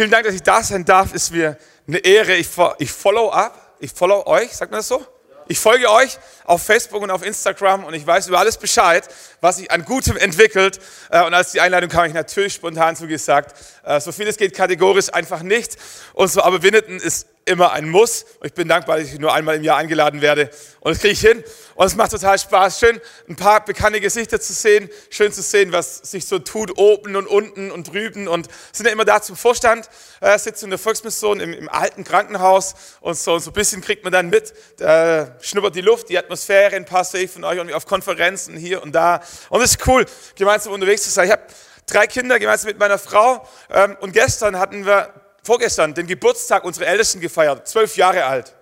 Vielen Dank, dass ich da sein darf. Ist mir eine Ehre. Ich, ich follow up. Ich follow euch. Sagt man das so? Ich folge euch auf Facebook und auf Instagram und ich weiß über alles Bescheid, was sich an Gutem entwickelt. Äh, und als die Einladung kam, ich natürlich spontan zugesagt. Äh, so vieles geht kategorisch einfach nicht. Und so aber Winneten ist immer ein Muss. Und ich bin dankbar, dass ich nur einmal im Jahr eingeladen werde. Und das kriege ich hin. Und es macht total Spaß. Schön, ein paar bekannte Gesichter zu sehen. Schön zu sehen, was sich so tut, oben und unten und drüben. Und sind ja immer da zum Vorstand, äh, sitzen in der Volksmission im, im, alten Krankenhaus. Und so, und so ein bisschen kriegt man dann mit, äh, schnuppert die Luft, die Atmosphäre, ein paar sehe von euch irgendwie auf Konferenzen hier und da. Und es ist cool, gemeinsam unterwegs zu sein. Ich habe drei Kinder gemeinsam mit meiner Frau. Ähm, und gestern hatten wir vorgestern den Geburtstag unserer Ältesten gefeiert, zwölf Jahre alt.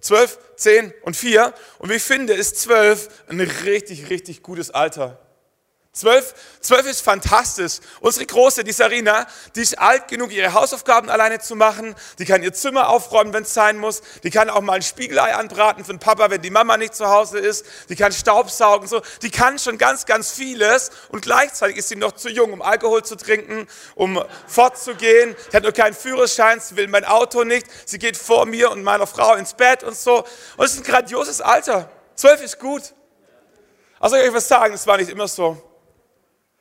Zwölf, zehn und vier. Und ich finde, ist zwölf ein richtig, richtig gutes Alter. Zwölf, zwölf ist fantastisch. Unsere Große, die Sarina, die ist alt genug, ihre Hausaufgaben alleine zu machen. Die kann ihr Zimmer aufräumen, wenn es sein muss. Die kann auch mal ein Spiegelei anbraten für den Papa, wenn die Mama nicht zu Hause ist. Die kann Staubsaugen, so. Die kann schon ganz, ganz vieles. Und gleichzeitig ist sie noch zu jung, um Alkohol zu trinken, um fortzugehen. Sie hat noch keinen Führerschein, sie will mein Auto nicht. Sie geht vor mir und meiner Frau ins Bett und so. Und es ist ein grandioses Alter. Zwölf ist gut. Also ich euch was sagen, es war nicht immer so.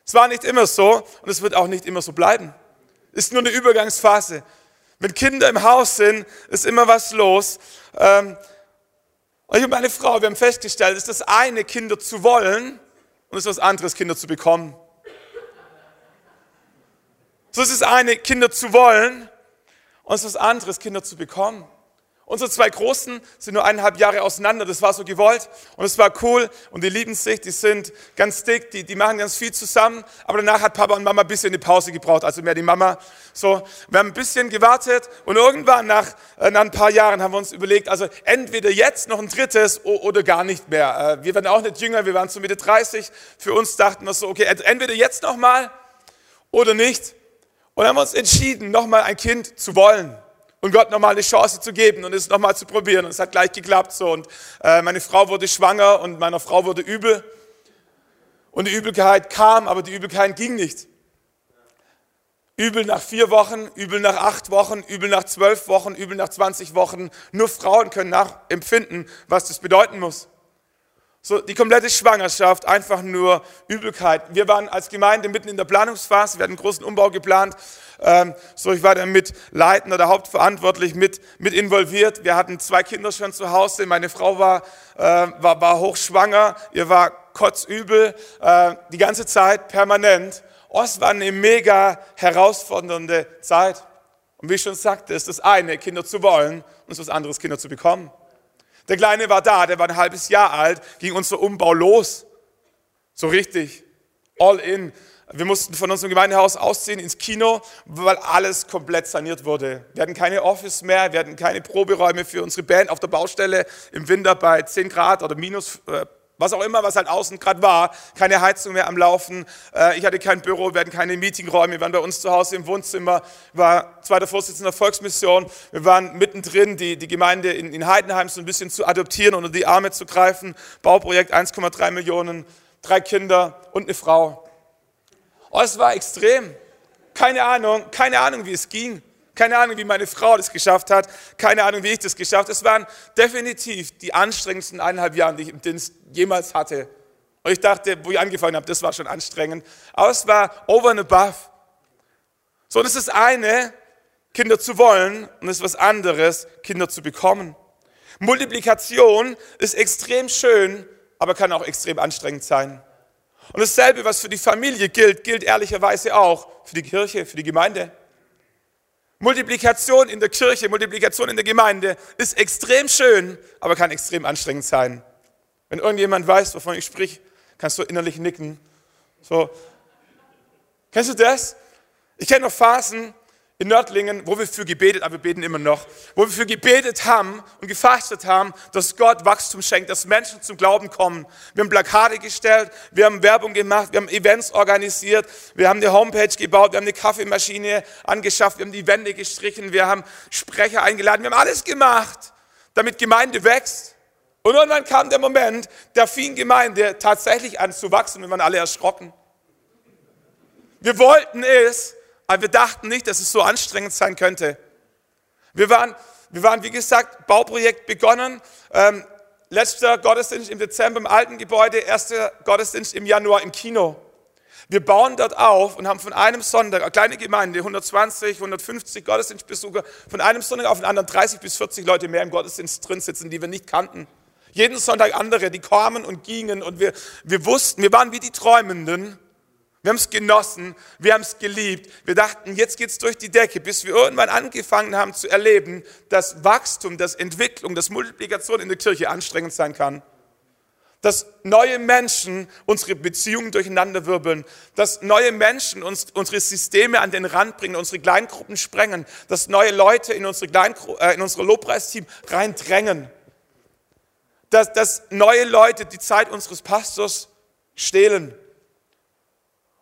Es war nicht immer so und es wird auch nicht immer so bleiben. Ist nur eine Übergangsphase. Wenn Kinder im Haus sind, ist immer was los. Ähm, und ich und meine Frau, wir haben festgestellt, es ist das eine, Kinder zu wollen und es ist was anderes, Kinder zu bekommen. So ist es eine, Kinder zu wollen und es ist was anderes, Kinder zu bekommen. Unsere zwei Großen sind nur eineinhalb Jahre auseinander. Das war so gewollt und es war cool und die lieben sich, die sind ganz dick, die, die machen ganz viel zusammen. Aber danach hat Papa und Mama ein bisschen eine Pause gebraucht, also mehr die Mama. So, wir haben ein bisschen gewartet und irgendwann nach, äh, nach ein paar Jahren haben wir uns überlegt, also entweder jetzt noch ein drittes oder gar nicht mehr. Äh, wir werden auch nicht jünger, wir waren zu Mitte 30. Für uns dachten wir so, okay, entweder jetzt noch mal oder nicht. Und haben uns entschieden, noch mal ein Kind zu wollen und Gott nochmal eine Chance zu geben und es nochmal zu probieren. Und es hat gleich geklappt so. Und äh, meine Frau wurde schwanger und meiner Frau wurde übel. Und die Übelkeit kam, aber die Übelkeit ging nicht. Übel nach vier Wochen, übel nach acht Wochen, übel nach zwölf Wochen, übel nach 20 Wochen. Nur Frauen können nachempfinden, was das bedeuten muss. So, die komplette Schwangerschaft, einfach nur Übelkeit. Wir waren als Gemeinde mitten in der Planungsphase, wir hatten einen großen Umbau geplant. Ähm, so, ich war da mit leitend oder hauptverantwortlich mit, mit involviert. Wir hatten zwei Kinder schon zu Hause. Meine Frau war, äh, war, war hochschwanger, ihr war kotzübel, äh, die ganze Zeit permanent. Oh, es war eine mega herausfordernde Zeit. Und wie ich schon sagte, ist das eine, Kinder zu wollen und es ist was anderes, Kinder zu bekommen. Der Kleine war da, der war ein halbes Jahr alt, ging unser Umbau los. So richtig. All in. Wir mussten von unserem Gemeindehaus ausziehen ins Kino, weil alles komplett saniert wurde. Wir hatten keine Office mehr, wir hatten keine Proberäume für unsere Band auf der Baustelle im Winter bei 10 Grad oder minus äh, was auch immer, was halt außen gerade war, keine Heizung mehr am Laufen. Äh, ich hatte kein Büro, wir hatten keine Meetingräume, wir waren bei uns zu Hause im Wohnzimmer, war zweiter Vorsitzender der Volksmission. Wir waren mittendrin, die, die Gemeinde in, in Heidenheim so ein bisschen zu adoptieren, unter die Arme zu greifen. Bauprojekt 1,3 Millionen, drei Kinder und eine Frau. Oh, es war extrem. Keine Ahnung, keine Ahnung, wie es ging. Keine Ahnung, wie meine Frau das geschafft hat. Keine Ahnung, wie ich das geschafft habe. Es waren definitiv die anstrengendsten eineinhalb Jahre, die ich im Dienst jemals hatte. Und ich dachte, wo ich angefangen habe, das war schon anstrengend. Aber es war over and above. So, und es ist eine, Kinder zu wollen und es ist was anderes, Kinder zu bekommen. Multiplikation ist extrem schön, aber kann auch extrem anstrengend sein. Und dasselbe, was für die Familie gilt, gilt ehrlicherweise auch für die Kirche, für die Gemeinde. Multiplikation in der Kirche, Multiplikation in der Gemeinde ist extrem schön, aber kann extrem anstrengend sein. Wenn irgendjemand weiß, wovon ich sprich, kannst du innerlich nicken. So. Kennst du das? Ich kenne noch Phasen, in Nördlingen, wo wir für gebetet, aber wir beten immer noch, wo wir für gebetet haben und gefastet haben, dass Gott Wachstum schenkt, dass Menschen zum Glauben kommen. Wir haben Plakate gestellt, wir haben Werbung gemacht, wir haben Events organisiert, wir haben eine Homepage gebaut, wir haben eine Kaffeemaschine angeschafft, wir haben die Wände gestrichen, wir haben Sprecher eingeladen, wir haben alles gemacht, damit Gemeinde wächst. Und irgendwann kam der Moment, da fing Gemeinde tatsächlich an zu wachsen, wir waren alle erschrocken. Wir wollten es, aber wir dachten nicht, dass es so anstrengend sein könnte. Wir waren, wir waren wie gesagt, Bauprojekt begonnen. Ähm, letzter Gottesdienst im Dezember im alten Gebäude, erster Gottesdienst im Januar im Kino. Wir bauen dort auf und haben von einem Sonntag, eine kleine Gemeinde, 120, 150 Gottesdienstbesucher, von einem Sonntag auf den anderen 30 bis 40 Leute mehr im Gottesdienst drin sitzen, die wir nicht kannten. Jeden Sonntag andere, die kamen und gingen und wir, wir wussten, wir waren wie die Träumenden. Wir haben es genossen, wir haben es geliebt. Wir dachten, jetzt geht es durch die Decke, bis wir irgendwann angefangen haben zu erleben, dass Wachstum, dass Entwicklung, dass Multiplikation in der Kirche anstrengend sein kann. Dass neue Menschen unsere Beziehungen durcheinander wirbeln, dass neue Menschen uns, unsere Systeme an den Rand bringen, unsere Kleingruppen sprengen, dass neue Leute in unsere, Kleingru äh, in unsere Lobpreisteam reindrängen, dass, dass neue Leute die Zeit unseres Pastors stehlen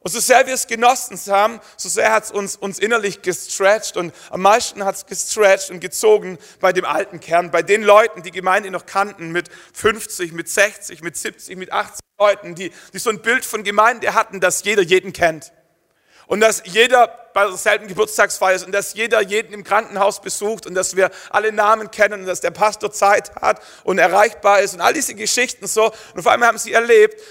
und so sehr wir es genossen haben, so sehr hat es uns, uns innerlich gestretched und am meisten hat es gestretched und gezogen bei dem alten Kern, bei den Leuten, die Gemeinde noch kannten, mit 50, mit 60, mit 70, mit 80 Leuten, die, die so ein Bild von Gemeinde hatten, dass jeder jeden kennt. Und dass jeder bei derselben Geburtstagsfeier ist und dass jeder jeden im Krankenhaus besucht und dass wir alle Namen kennen und dass der Pastor Zeit hat und erreichbar ist und all diese Geschichten so. Und auf einmal haben sie erlebt,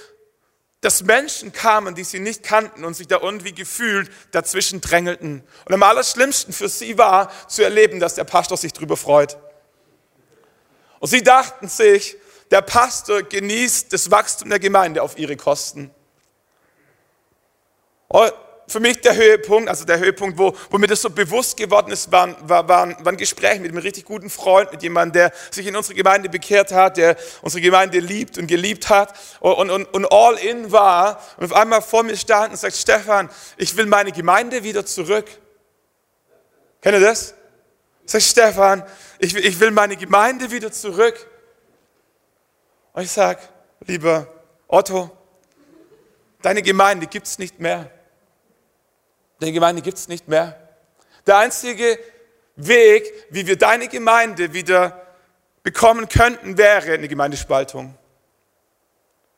dass Menschen kamen, die sie nicht kannten und sich da irgendwie gefühlt dazwischen drängelten. Und am allerschlimmsten für sie war zu erleben, dass der Pastor sich darüber freut. Und sie dachten sich, der Pastor genießt das Wachstum der Gemeinde auf ihre Kosten. Und für mich der Höhepunkt, also der Höhepunkt, wo, wo mir das so bewusst geworden ist, war, war, war, war ein Gespräch mit einem richtig guten Freund, mit jemandem, der sich in unsere Gemeinde bekehrt hat, der unsere Gemeinde liebt und geliebt hat und, und, und all in war und auf einmal vor mir stand und sagt, Stefan, ich will meine Gemeinde wieder zurück. Kennt ihr das? Sagt Stefan, ich will, ich will meine Gemeinde wieder zurück. Und ich sage, lieber Otto, deine Gemeinde gibt es nicht mehr. Deine Gemeinde gibt es nicht mehr. Der einzige Weg, wie wir deine Gemeinde wieder bekommen könnten, wäre eine Gemeindespaltung.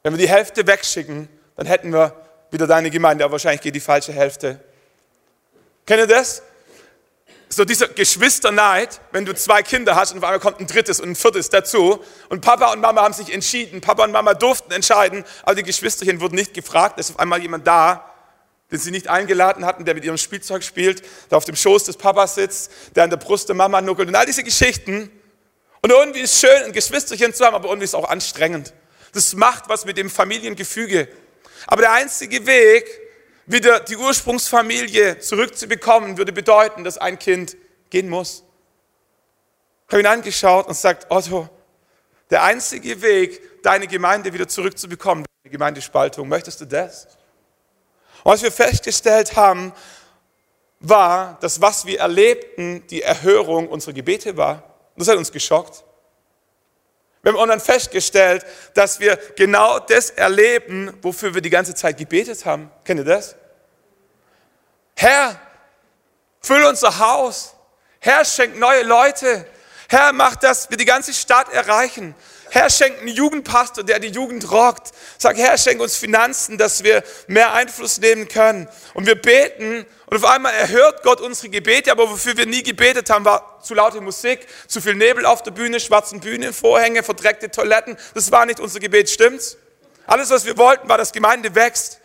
Wenn wir die Hälfte wegschicken, dann hätten wir wieder deine Gemeinde, aber wahrscheinlich geht die falsche Hälfte. Kennt ihr das? So dieser Geschwisterneid, wenn du zwei Kinder hast und auf einmal kommt ein drittes und ein viertes dazu und Papa und Mama haben sich entschieden, Papa und Mama durften entscheiden, aber die Geschwisterchen wurden nicht gefragt, ist auf einmal jemand da, den sie nicht eingeladen hatten, der mit ihrem Spielzeug spielt, der auf dem Schoß des Papas sitzt, der an der Brust der Mama nuckelt und all diese Geschichten. Und irgendwie ist es schön, ein Geschwisterchen zu haben, aber irgendwie ist es auch anstrengend. Das macht was mit dem Familiengefüge. Aber der einzige Weg, wieder die Ursprungsfamilie zurückzubekommen, würde bedeuten, dass ein Kind gehen muss. Ich habe ihn angeschaut und sagt, Otto, der einzige Weg, deine Gemeinde wieder zurückzubekommen, ist eine Gemeindespaltung. Möchtest du das? Und was wir festgestellt haben, war, dass was wir erlebten, die Erhörung unserer Gebete war. Das hat uns geschockt. Wir haben dann festgestellt, dass wir genau das erleben, wofür wir die ganze Zeit gebetet haben. Kennt ihr das? Herr, füll unser Haus. Herr, schenk neue Leute. Herr, mach, dass wir die ganze Stadt erreichen. Herr, schenk einen Jugendpastor, der die Jugend rockt. Sag, Herr, schenk uns Finanzen, dass wir mehr Einfluss nehmen können. Und wir beten und auf einmal erhört Gott unsere Gebete, aber wofür wir nie gebetet haben, war zu laute Musik, zu viel Nebel auf der Bühne, schwarzen Bühnenvorhänge, verdreckte Toiletten. Das war nicht unser Gebet, stimmt's? Alles, was wir wollten, war, dass Gemeinde wächst.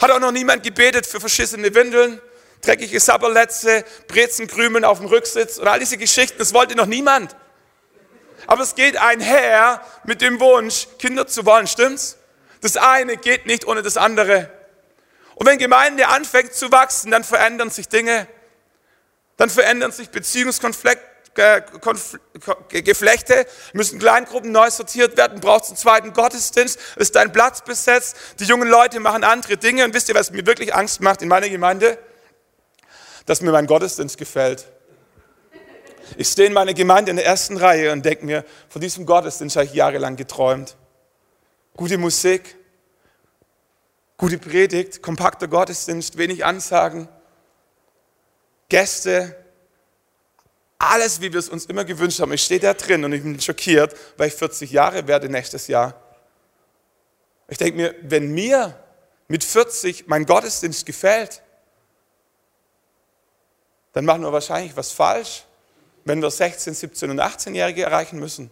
Hat auch noch niemand gebetet für verschissene Windeln, dreckige Sabberletze, Brezenkrümeln auf dem Rücksitz und all diese Geschichten. Das wollte noch niemand. Aber es geht einher mit dem Wunsch, Kinder zu wollen, stimmt's? Das eine geht nicht ohne das andere. Und wenn Gemeinde anfängt zu wachsen, dann verändern sich Dinge. Dann verändern sich Beziehungskonflikte. Geflechte, müssen Kleingruppen neu sortiert werden, braucht einen zweiten Gottesdienst, ist dein Platz besetzt, die jungen Leute machen andere Dinge und wisst ihr, was mir wirklich Angst macht in meiner Gemeinde? Dass mir mein Gottesdienst gefällt. Ich stehe in meiner Gemeinde in der ersten Reihe und denke mir, von diesem Gottesdienst habe ich jahrelang geträumt. Gute Musik, gute Predigt, kompakter Gottesdienst, wenig Ansagen, Gäste, alles, wie wir es uns immer gewünscht haben. Ich stehe da drin und ich bin schockiert, weil ich 40 Jahre werde nächstes Jahr. Ich denke mir, wenn mir mit 40 mein Gottesdienst gefällt, dann machen wir wahrscheinlich was falsch, wenn wir 16, 17 und 18-Jährige erreichen müssen.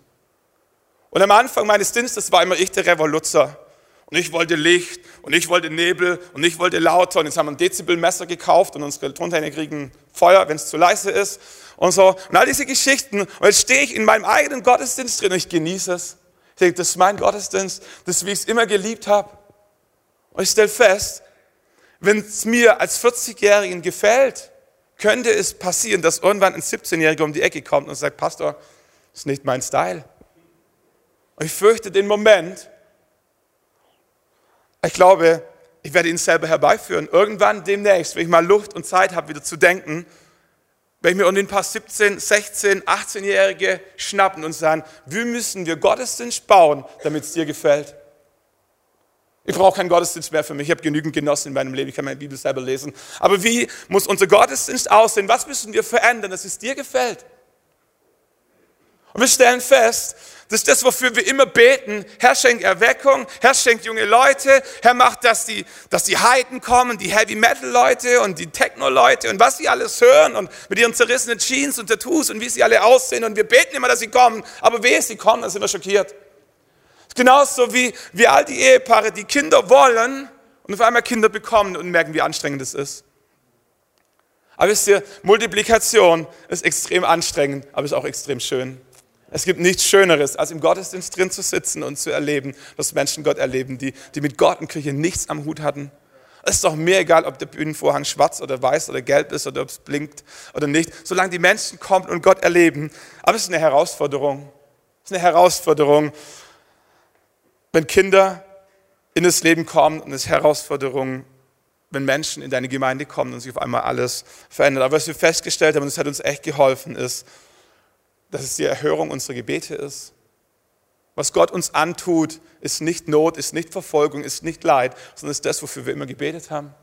Und am Anfang meines Dienstes war immer ich der Revoluzer. Und ich wollte Licht und ich wollte Nebel und ich wollte lauter. Und jetzt haben wir ein Dezibelmesser gekauft und unsere Tontechniker kriegen Feuer, wenn es zu leise ist und so. Und all diese Geschichten. Und jetzt stehe ich in meinem eigenen Gottesdienst drin und ich genieße es. Ich denke, das ist mein Gottesdienst, das ist, wie ich es immer geliebt habe. Und ich stelle fest, wenn es mir als 40-Jährigen gefällt, könnte es passieren, dass irgendwann ein 17-Jähriger um die Ecke kommt und sagt, Pastor, das ist nicht mein Style. Und ich fürchte den Moment, ich glaube, ich werde ihn selber herbeiführen. Irgendwann demnächst, wenn ich mal Luft und Zeit habe, wieder zu denken, werde ich mir unter ein paar 17, 16, 18-Jährige schnappen und sagen, wie müssen wir Gottesdienst bauen, damit es dir gefällt? Ich brauche keinen Gottesdienst mehr für mich. Ich habe genügend genossen in meinem Leben. Ich kann meine Bibel selber lesen. Aber wie muss unser Gottesdienst aussehen? Was müssen wir verändern, dass es dir gefällt? Und wir stellen fest, das ist das, wofür wir immer beten. Herr schenkt Erweckung, Herr schenkt junge Leute, Herr macht, dass die, dass die Heiden kommen, die Heavy Metal Leute und die Techno Leute und was sie alles hören und mit ihren zerrissenen Jeans und Tattoos und wie sie alle aussehen. Und wir beten immer, dass sie kommen. Aber wehe, sie kommen, dann sind wir schockiert. Genauso wie, wie all die Ehepaare, die Kinder wollen und auf einmal Kinder bekommen und merken, wie anstrengend es ist. Aber wisst ihr, Multiplikation ist extrem anstrengend, aber ist auch extrem schön. Es gibt nichts Schöneres, als im Gottesdienst drin zu sitzen und zu erleben, dass Menschen Gott erleben, die, die mit Gott und Kirche nichts am Hut hatten. Es ist doch mir egal, ob der Bühnenvorhang schwarz oder weiß oder gelb ist oder ob es blinkt oder nicht, solange die Menschen kommen und Gott erleben. Aber es ist eine Herausforderung. Es ist eine Herausforderung wenn Kinder in das Leben kommen und es ist Herausforderung, wenn Menschen in deine Gemeinde kommen und sich auf einmal alles verändert. Aber was wir festgestellt haben, und das hat uns echt geholfen, ist, dass es die Erhörung unserer Gebete ist. Was Gott uns antut, ist nicht Not, ist nicht Verfolgung, ist nicht Leid, sondern ist das, wofür wir immer gebetet haben.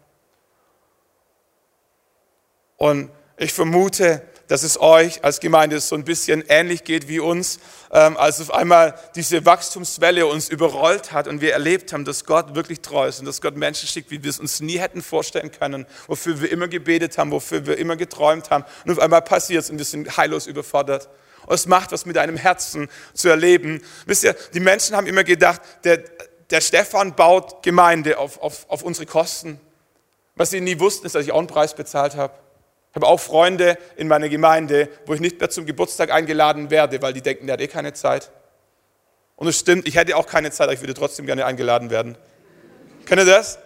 Und ich vermute, dass es euch als Gemeinde so ein bisschen ähnlich geht wie uns, ähm, als auf einmal diese Wachstumswelle uns überrollt hat und wir erlebt haben, dass Gott wirklich treu ist und dass Gott Menschen schickt, wie wir es uns nie hätten vorstellen können, wofür wir immer gebetet haben, wofür wir immer geträumt haben. Und auf einmal passiert es und wir sind heillos überfordert. Und es macht was mit deinem Herzen zu erleben. Wisst ihr, die Menschen haben immer gedacht, der, der Stefan baut Gemeinde auf, auf, auf unsere Kosten. Was sie nie wussten, ist, dass ich auch einen Preis bezahlt habe. Ich habe auch Freunde in meiner Gemeinde, wo ich nicht mehr zum Geburtstag eingeladen werde, weil die denken, der hat eh keine Zeit. Und es stimmt, ich hätte auch keine Zeit, aber ich würde trotzdem gerne eingeladen werden. Kennt ihr das?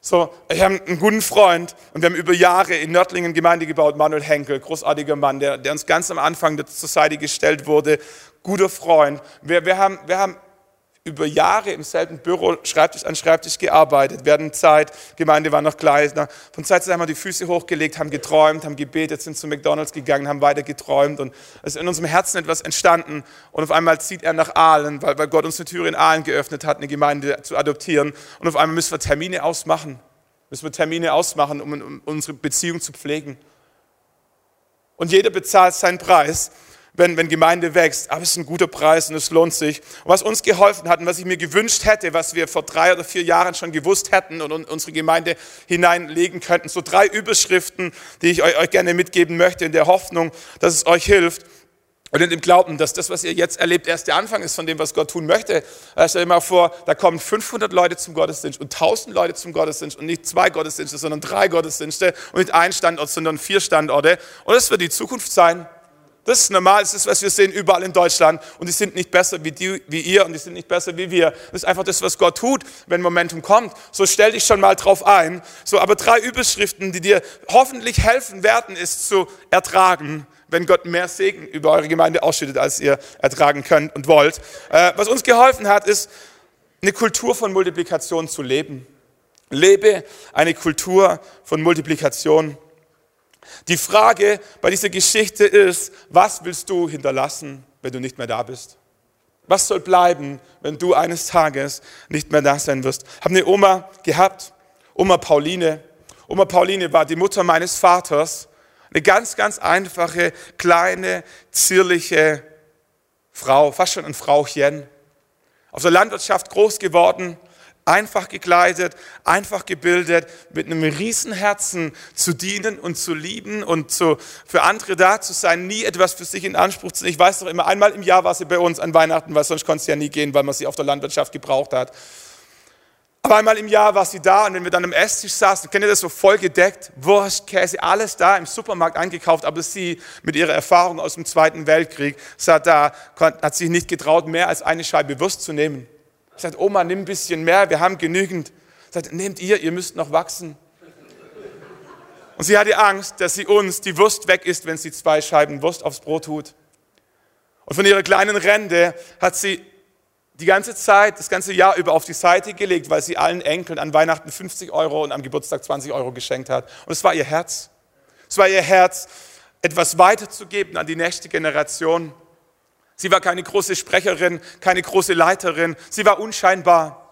So, ich habe einen guten Freund und wir haben über Jahre in Nördlingen Gemeinde gebaut, Manuel Henkel, großartiger Mann, der, der uns ganz am Anfang der Society gestellt wurde, guter Freund. Wir, wir, haben, wir haben über Jahre im selben Büro, Schreibtisch an Schreibtisch gearbeitet, werden Zeit, Gemeinde war noch gleich. Von Zeit zu Zeit haben wir die Füße hochgelegt, haben geträumt, haben gebetet, sind zu McDonalds gegangen, haben weiter geträumt und es ist in unserem Herzen etwas entstanden und auf einmal zieht er nach Aalen, weil, weil Gott uns eine Tür in Aalen geöffnet hat, eine Gemeinde zu adoptieren und auf einmal müssen wir Termine ausmachen, müssen wir Termine ausmachen, um, um unsere Beziehung zu pflegen. Und jeder bezahlt seinen Preis wenn, wenn Gemeinde wächst. Aber es ist ein guter Preis und es lohnt sich. Und was uns geholfen hat und was ich mir gewünscht hätte, was wir vor drei oder vier Jahren schon gewusst hätten und unsere Gemeinde hineinlegen könnten, so drei Überschriften, die ich euch, euch gerne mitgeben möchte, in der Hoffnung, dass es euch hilft. Und in dem Glauben, dass das, was ihr jetzt erlebt, erst der Anfang ist von dem, was Gott tun möchte. Äh, stell dir mal vor, da kommen 500 Leute zum Gottesdienst und 1000 Leute zum Gottesdienst und nicht zwei Gottesdienste, sondern drei Gottesdienste und nicht ein Standort, sondern vier Standorte. Und das wird die Zukunft sein. Das ist normal, das ist, was wir sehen überall in Deutschland. Und die sind nicht besser wie, die, wie ihr und die sind nicht besser wie wir. Das ist einfach das, was Gott tut, wenn Momentum kommt. So stell dich schon mal drauf ein. So, aber drei Überschriften, die dir hoffentlich helfen werden, ist zu ertragen, wenn Gott mehr Segen über eure Gemeinde ausschüttet, als ihr ertragen könnt und wollt. Äh, was uns geholfen hat, ist, eine Kultur von Multiplikation zu leben. Lebe eine Kultur von Multiplikation. Die Frage bei dieser Geschichte ist, was willst du hinterlassen, wenn du nicht mehr da bist? Was soll bleiben, wenn du eines Tages nicht mehr da sein wirst? Ich habe eine Oma gehabt, Oma Pauline. Oma Pauline war die Mutter meines Vaters. Eine ganz, ganz einfache, kleine, zierliche Frau, fast schon ein Frauchen. Auf der Landwirtschaft groß geworden, einfach gekleidet, einfach gebildet, mit einem riesen Herzen zu dienen und zu lieben und zu, für andere da zu sein, nie etwas für sich in Anspruch zu nehmen. Ich weiß doch immer, einmal im Jahr war sie bei uns an Weihnachten, weil sonst konnte sie ja nie gehen, weil man sie auf der Landwirtschaft gebraucht hat. Aber einmal im Jahr war sie da und wenn wir dann am Esstisch saßen, kennt ihr das so voll gedeckt, Wurst, Käse, alles da im Supermarkt eingekauft, aber sie mit ihrer Erfahrung aus dem Zweiten Weltkrieg sah da, hat sich nicht getraut, mehr als eine Scheibe Wurst zu nehmen. Sagt, Oma, nimm ein bisschen mehr, wir haben genügend. Sagt, nehmt ihr, ihr müsst noch wachsen. Und sie hatte Angst, dass sie uns die Wurst weg ist, wenn sie zwei Scheiben Wurst aufs Brot tut. Und von ihrer kleinen Rente hat sie die ganze Zeit, das ganze Jahr über auf die Seite gelegt, weil sie allen Enkeln an Weihnachten 50 Euro und am Geburtstag 20 Euro geschenkt hat. Und es war ihr Herz. Es war ihr Herz, etwas weiterzugeben an die nächste Generation. Sie war keine große Sprecherin, keine große Leiterin. Sie war unscheinbar.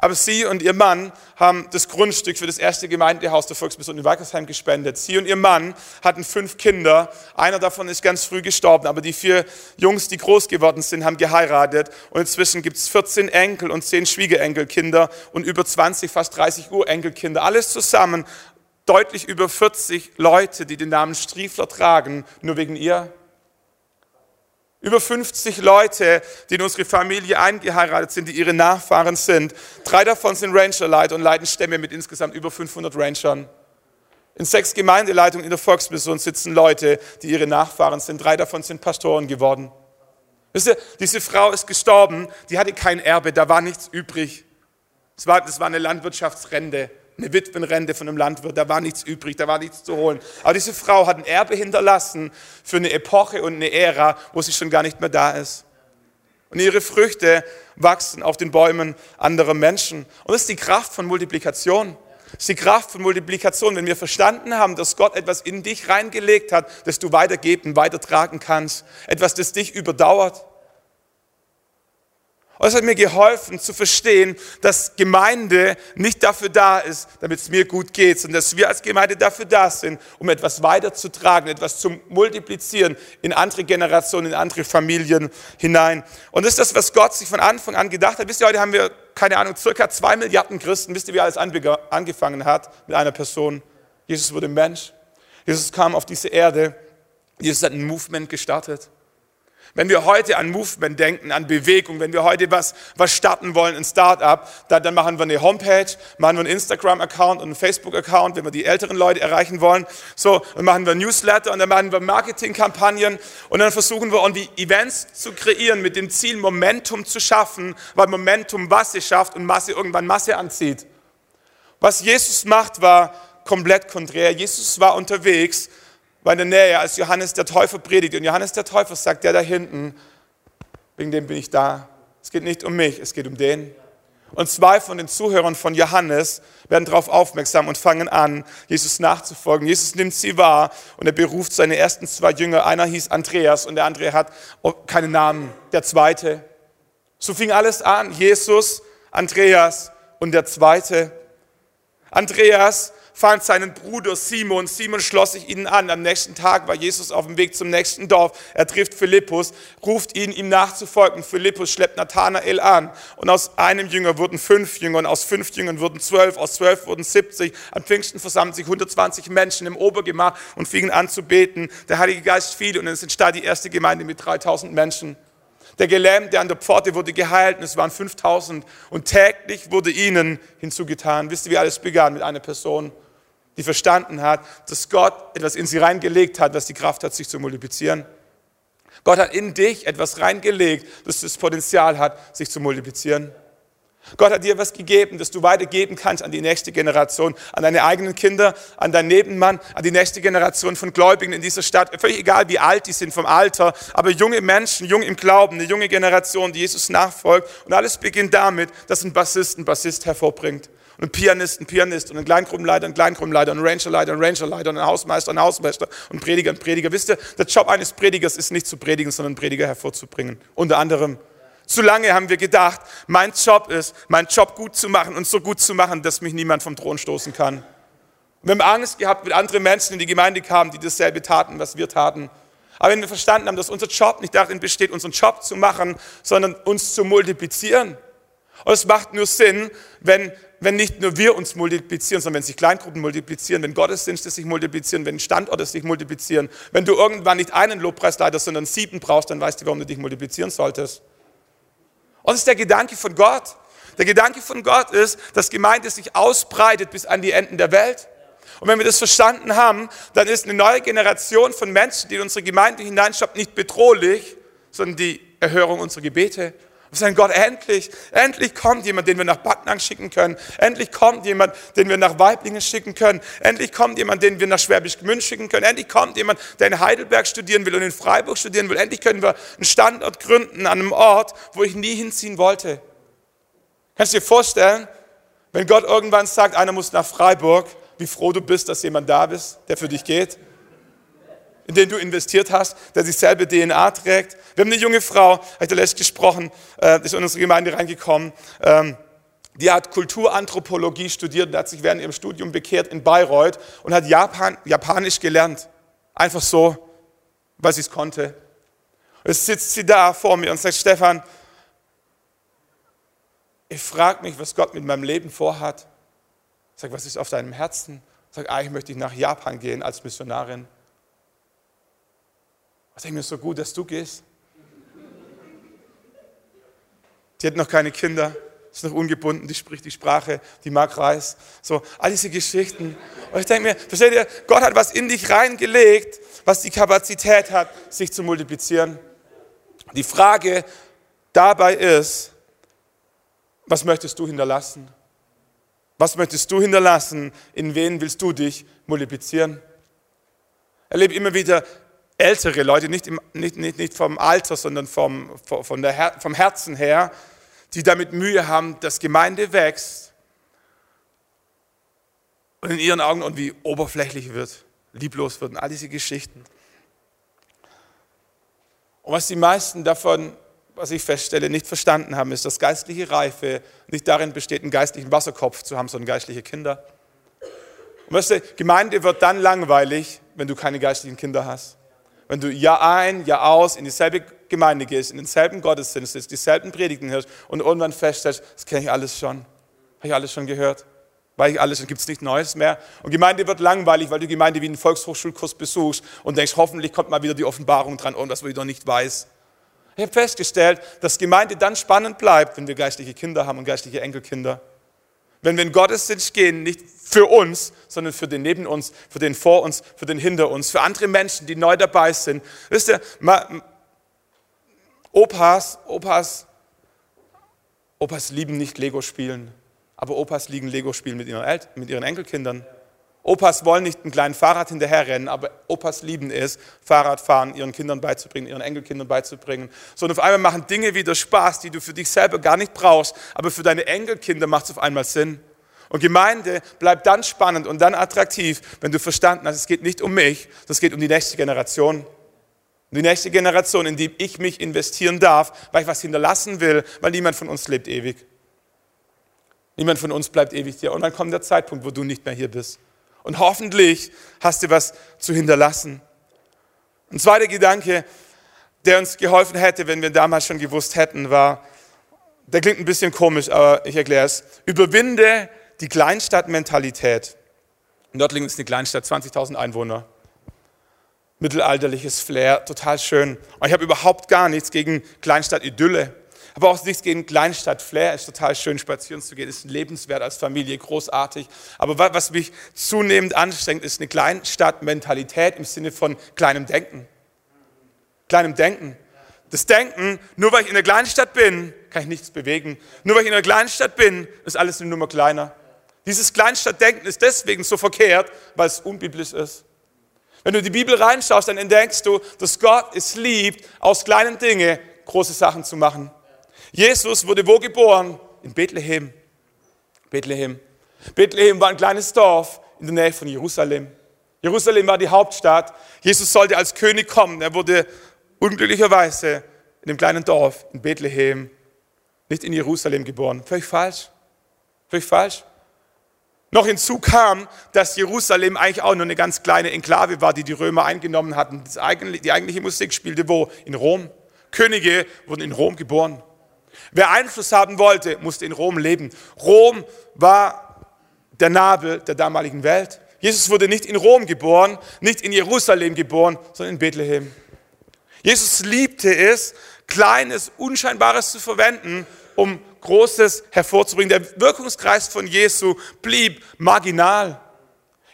Aber sie und ihr Mann haben das Grundstück für das erste Gemeindehaus der Volksmission in Wackersheim gespendet. Sie und ihr Mann hatten fünf Kinder. Einer davon ist ganz früh gestorben, aber die vier Jungs, die groß geworden sind, haben geheiratet. Und inzwischen gibt es 14 Enkel und 10 Schwiegerenkelkinder und über 20, fast 30 Urenkelkinder. Alles zusammen deutlich über 40 Leute, die den Namen Striefler tragen, nur wegen ihr. Über 50 Leute, die in unsere Familie eingeheiratet sind, die ihre Nachfahren sind. Drei davon sind Rangerleiter und leiten Stämme mit insgesamt über 500 Rangern. In sechs Gemeindeleitungen in der Volksmission sitzen Leute, die ihre Nachfahren sind. Drei davon sind Pastoren geworden. Wisst ihr, diese Frau ist gestorben, die hatte kein Erbe, da war nichts übrig. Das war, das war eine Landwirtschaftsrente eine Witwenrente von einem Landwirt, da war nichts übrig, da war nichts zu holen. Aber diese Frau hat ein Erbe hinterlassen für eine Epoche und eine Ära, wo sie schon gar nicht mehr da ist. Und ihre Früchte wachsen auf den Bäumen anderer Menschen. Und das ist die Kraft von Multiplikation. Das ist die Kraft von Multiplikation, wenn wir verstanden haben, dass Gott etwas in dich reingelegt hat, das du weitergeben, weitertragen kannst. Etwas, das dich überdauert. Es hat mir geholfen zu verstehen, dass Gemeinde nicht dafür da ist, damit es mir gut geht, sondern dass wir als Gemeinde dafür da sind, um etwas weiterzutragen, etwas zu multiplizieren in andere Generationen, in andere Familien hinein. Und das ist das, was Gott sich von Anfang an gedacht hat. Wisst ihr, heute haben wir, keine Ahnung, circa zwei Milliarden Christen. Wisst ihr, wie alles angefangen hat mit einer Person? Jesus wurde Mensch. Jesus kam auf diese Erde. Jesus hat ein Movement gestartet. Wenn wir heute an Movement denken, an Bewegung, wenn wir heute was, was starten wollen, ein Start-up, dann, dann machen wir eine Homepage, machen wir einen Instagram-Account und einen Facebook-Account, wenn wir die älteren Leute erreichen wollen. So, dann machen wir Newsletter und dann machen wir Marketingkampagnen und dann versuchen wir irgendwie Events zu kreieren mit dem Ziel, Momentum zu schaffen, weil Momentum Masse schafft und Masse irgendwann Masse anzieht. Was Jesus macht, war komplett konträr. Jesus war unterwegs war in der Nähe, als Johannes der Täufer predigt. Und Johannes der Täufer sagt, der da hinten, wegen dem bin ich da. Es geht nicht um mich, es geht um den. Und zwei von den Zuhörern von Johannes werden darauf aufmerksam und fangen an, Jesus nachzufolgen. Jesus nimmt sie wahr und er beruft seine ersten zwei Jünger. Einer hieß Andreas und der andere hat keinen Namen. Der zweite. So fing alles an. Jesus, Andreas und der zweite. Andreas fand seinen Bruder Simon. Simon schloss sich ihnen an. Am nächsten Tag war Jesus auf dem Weg zum nächsten Dorf. Er trifft Philippus, ruft ihn, ihm nachzufolgen. Philippus schleppt Nathanael an. Und aus einem Jünger wurden fünf Jünger. Und aus fünf Jüngern wurden zwölf. Aus zwölf wurden siebzig. An Pfingsten versammelten sich 120 Menschen im Obergemach und fingen an zu beten. Der Heilige Geist fiel und es entstand die erste Gemeinde mit 3000 Menschen. Der Gelähmte an der Pforte wurde geheilt und es waren 5000 und täglich wurde ihnen hinzugetan. Wisst ihr, wie alles begann mit einer Person? Die verstanden hat, dass Gott etwas in sie reingelegt hat, was die Kraft hat, sich zu multiplizieren. Gott hat in dich etwas reingelegt, das das Potenzial hat, sich zu multiplizieren. Gott hat dir was gegeben, das du weitergeben kannst an die nächste Generation, an deine eigenen Kinder, an deinen Nebenmann, an die nächste Generation von Gläubigen in dieser Stadt. Völlig egal, wie alt die sind vom Alter, aber junge Menschen, jung im Glauben, eine junge Generation, die Jesus nachfolgt. Und alles beginnt damit, dass ein Bassist einen Bassist hervorbringt und Pianist, ein Pianist und ein Kleingruppenleiter, ein Kleingruppenleiter und ein Rangerleiter, ein Rangerleiter und ein Hausmeister, ein Hausmeister und Prediger, ein Prediger. Wisst ihr, der Job eines Predigers ist nicht zu predigen, sondern Prediger hervorzubringen. Unter anderem. Zu lange haben wir gedacht, mein Job ist, meinen Job gut zu machen und so gut zu machen, dass mich niemand vom Thron stoßen kann. wir haben Angst gehabt, wenn andere Menschen in die Gemeinde kamen, die dasselbe taten, was wir taten. Aber wenn wir verstanden haben, dass unser Job nicht darin besteht, unseren Job zu machen, sondern uns zu multiplizieren, Und es macht nur Sinn, wenn, wenn nicht nur wir uns multiplizieren, sondern wenn sich Kleingruppen multiplizieren, wenn Gottesdienste sich multiplizieren, wenn Standorte sich multiplizieren. Wenn du irgendwann nicht einen Lobpreisleiter, sondern sieben brauchst, dann weißt du, warum du dich multiplizieren solltest. Und das ist der Gedanke von Gott. Der Gedanke von Gott ist, dass Gemeinde sich ausbreitet bis an die Enden der Welt. Und wenn wir das verstanden haben, dann ist eine neue Generation von Menschen, die in unsere Gemeinde hineinschaut, nicht bedrohlich, sondern die Erhörung unserer Gebete. Wir sagen, Gott, endlich, endlich kommt jemand, den wir nach Backnang schicken können. Endlich kommt jemand, den wir nach Weiblingen schicken können. Endlich kommt jemand, den wir nach Schwäbisch Gmünd schicken können. Endlich kommt jemand, der in Heidelberg studieren will und in Freiburg studieren will. Endlich können wir einen Standort gründen an einem Ort, wo ich nie hinziehen wollte. Kannst du dir vorstellen, wenn Gott irgendwann sagt, einer muss nach Freiburg, wie froh du bist, dass jemand da ist, der für dich geht? In den du investiert hast, der dieselbe DNA trägt. Wir haben eine junge Frau, habe ich da letztens gesprochen, äh, ist in unsere Gemeinde reingekommen, ähm, die hat Kulturanthropologie studiert und hat sich während ihrem Studium bekehrt in Bayreuth und hat Japan, Japanisch gelernt. Einfach so, weil sie es konnte. Und jetzt sitzt sie da vor mir und sagt, Stefan, ich frage mich, was Gott mit meinem Leben vorhat. Ich sage, was ist auf deinem Herzen? Ich sage, eigentlich möchte ich nach Japan gehen als Missionarin. Ich denke mir, so gut, dass du gehst. Die hat noch keine Kinder, ist noch ungebunden, die spricht die Sprache, die mag Reis. So, all diese Geschichten. Und ich denke mir, versteht ihr, Gott hat was in dich reingelegt, was die Kapazität hat, sich zu multiplizieren. Die Frage dabei ist, was möchtest du hinterlassen? Was möchtest du hinterlassen? In wen willst du dich multiplizieren? Erlebe immer wieder ältere Leute, nicht, im, nicht, nicht, nicht vom Alter, sondern vom, von der, vom Herzen her, die damit Mühe haben, dass Gemeinde wächst und in ihren Augen irgendwie oberflächlich wird, lieblos wird und all diese Geschichten. Und was die meisten davon, was ich feststelle, nicht verstanden haben, ist, dass geistliche Reife nicht darin besteht, einen geistlichen Wasserkopf zu haben, sondern geistliche Kinder. Und weißt du, Gemeinde wird dann langweilig, wenn du keine geistlichen Kinder hast wenn du Jahr ein, Jahr aus in dieselbe Gemeinde gehst, in denselben Gottesdienst sitzt, dieselben Predigten hörst und irgendwann feststellst, das kenne ich alles schon. Habe ich alles schon gehört? Weil ich alles, gibt es nichts Neues mehr. Und Gemeinde wird langweilig, weil du Gemeinde wie einen Volkshochschulkurs besuchst und denkst, hoffentlich kommt mal wieder die Offenbarung dran, irgendwas, was ich noch nicht weiß. Ich habe festgestellt, dass Gemeinde dann spannend bleibt, wenn wir geistliche Kinder haben und geistliche Enkelkinder. Wenn wir in Gottesdienst gehen, nicht für uns, sondern für den neben uns, für den vor uns, für den hinter uns, für andere Menschen, die neu dabei sind. Wisst ihr, Opas, Opas, Opas lieben nicht Lego spielen, aber Opas lieben Lego spielen mit ihren, El mit ihren Enkelkindern. Opas wollen nicht ein kleines Fahrrad hinterherrennen, aber Opas lieben es, Fahrradfahren ihren Kindern beizubringen, ihren Enkelkindern beizubringen. So, und auf einmal machen Dinge wieder Spaß, die du für dich selber gar nicht brauchst, aber für deine Enkelkinder macht es auf einmal Sinn. Und Gemeinde bleibt dann spannend und dann attraktiv, wenn du verstanden hast, es geht nicht um mich, es geht um die nächste Generation. Die nächste Generation, in die ich mich investieren darf, weil ich was hinterlassen will, weil niemand von uns lebt ewig. Niemand von uns bleibt ewig hier. Und dann kommt der Zeitpunkt, wo du nicht mehr hier bist. Und hoffentlich hast du was zu hinterlassen. Ein zweiter Gedanke, der uns geholfen hätte, wenn wir damals schon gewusst hätten, war, der klingt ein bisschen komisch, aber ich erkläre es. Überwinde die Kleinstadtmentalität. Nördlingen ist eine Kleinstadt, 20.000 Einwohner. Mittelalterliches Flair, total schön. Und ich habe überhaupt gar nichts gegen Kleinstadt-Idylle. Aber auch nichts gegen Kleinstadt-Flair. Ist total schön, spazieren zu gehen. Ist lebenswert als Familie, großartig. Aber was mich zunehmend anstrengt, ist eine Kleinstadt-Mentalität im Sinne von kleinem Denken. Kleinem Denken. Das Denken, nur weil ich in einer kleinen Stadt bin, kann ich nichts bewegen. Nur weil ich in einer kleinen Stadt bin, ist alles eine Nummer kleiner. Dieses Kleinstadtdenken ist deswegen so verkehrt, weil es unbiblisch ist. Wenn du die Bibel reinschaust, dann entdeckst du, dass Gott es liebt, aus kleinen Dingen große Sachen zu machen. Jesus wurde wo geboren? In Bethlehem. Bethlehem. Bethlehem war ein kleines Dorf in der Nähe von Jerusalem. Jerusalem war die Hauptstadt. Jesus sollte als König kommen. Er wurde unglücklicherweise in einem kleinen Dorf in Bethlehem, nicht in Jerusalem geboren. Völlig falsch. Völlig falsch. Noch hinzu kam, dass Jerusalem eigentlich auch nur eine ganz kleine Enklave war, die die Römer eingenommen hatten. die eigentliche Musik spielte wo? In Rom. Könige wurden in Rom geboren. Wer Einfluss haben wollte, musste in Rom leben. Rom war der Nabel der damaligen Welt. Jesus wurde nicht in Rom geboren, nicht in Jerusalem geboren, sondern in Bethlehem. Jesus liebte es, Kleines, Unscheinbares zu verwenden, um Großes hervorzubringen. Der Wirkungskreis von Jesu blieb marginal.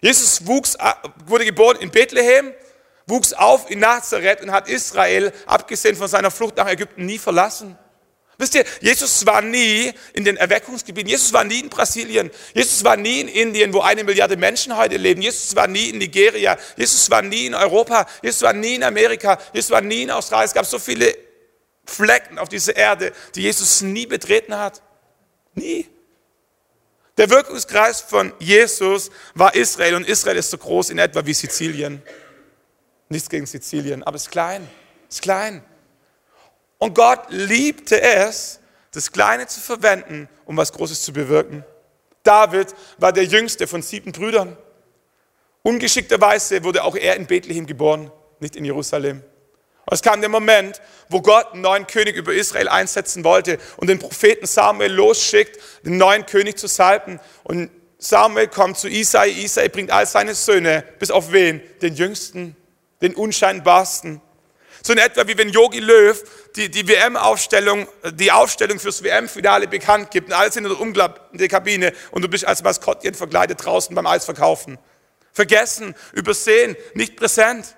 Jesus wuchs, wurde geboren in Bethlehem, wuchs auf in Nazareth und hat Israel, abgesehen von seiner Flucht nach Ägypten, nie verlassen. Wisst ihr, Jesus war nie in den Erweckungsgebieten, Jesus war nie in Brasilien, Jesus war nie in Indien, wo eine Milliarde Menschen heute leben, Jesus war nie in Nigeria, Jesus war nie in Europa, Jesus war nie in Amerika, Jesus war nie in Australien. Es gab so viele Flecken auf dieser Erde, die Jesus nie betreten hat. Nie. Der Wirkungskreis von Jesus war Israel und Israel ist so groß in etwa wie Sizilien. Nichts gegen Sizilien, aber es ist klein, es ist klein. Und Gott liebte es, das Kleine zu verwenden, um was Großes zu bewirken. David war der jüngste von sieben Brüdern. Ungeschickterweise wurde auch er in Bethlehem geboren, nicht in Jerusalem. Es kam der Moment, wo Gott einen neuen König über Israel einsetzen wollte und den Propheten Samuel losschickt, den neuen König zu salben. Und Samuel kommt zu Isai, Isai bringt all seine Söhne, bis auf wen? Den jüngsten, den unscheinbarsten. So in etwa wie wenn Yogi Löw die, die WM-Aufstellung, die Aufstellung fürs WM-Finale bekannt gibt und alle sind in der umklappenden Kabine und du bist als Maskottchen verkleidet draußen beim Eisverkaufen. Vergessen, übersehen, nicht präsent.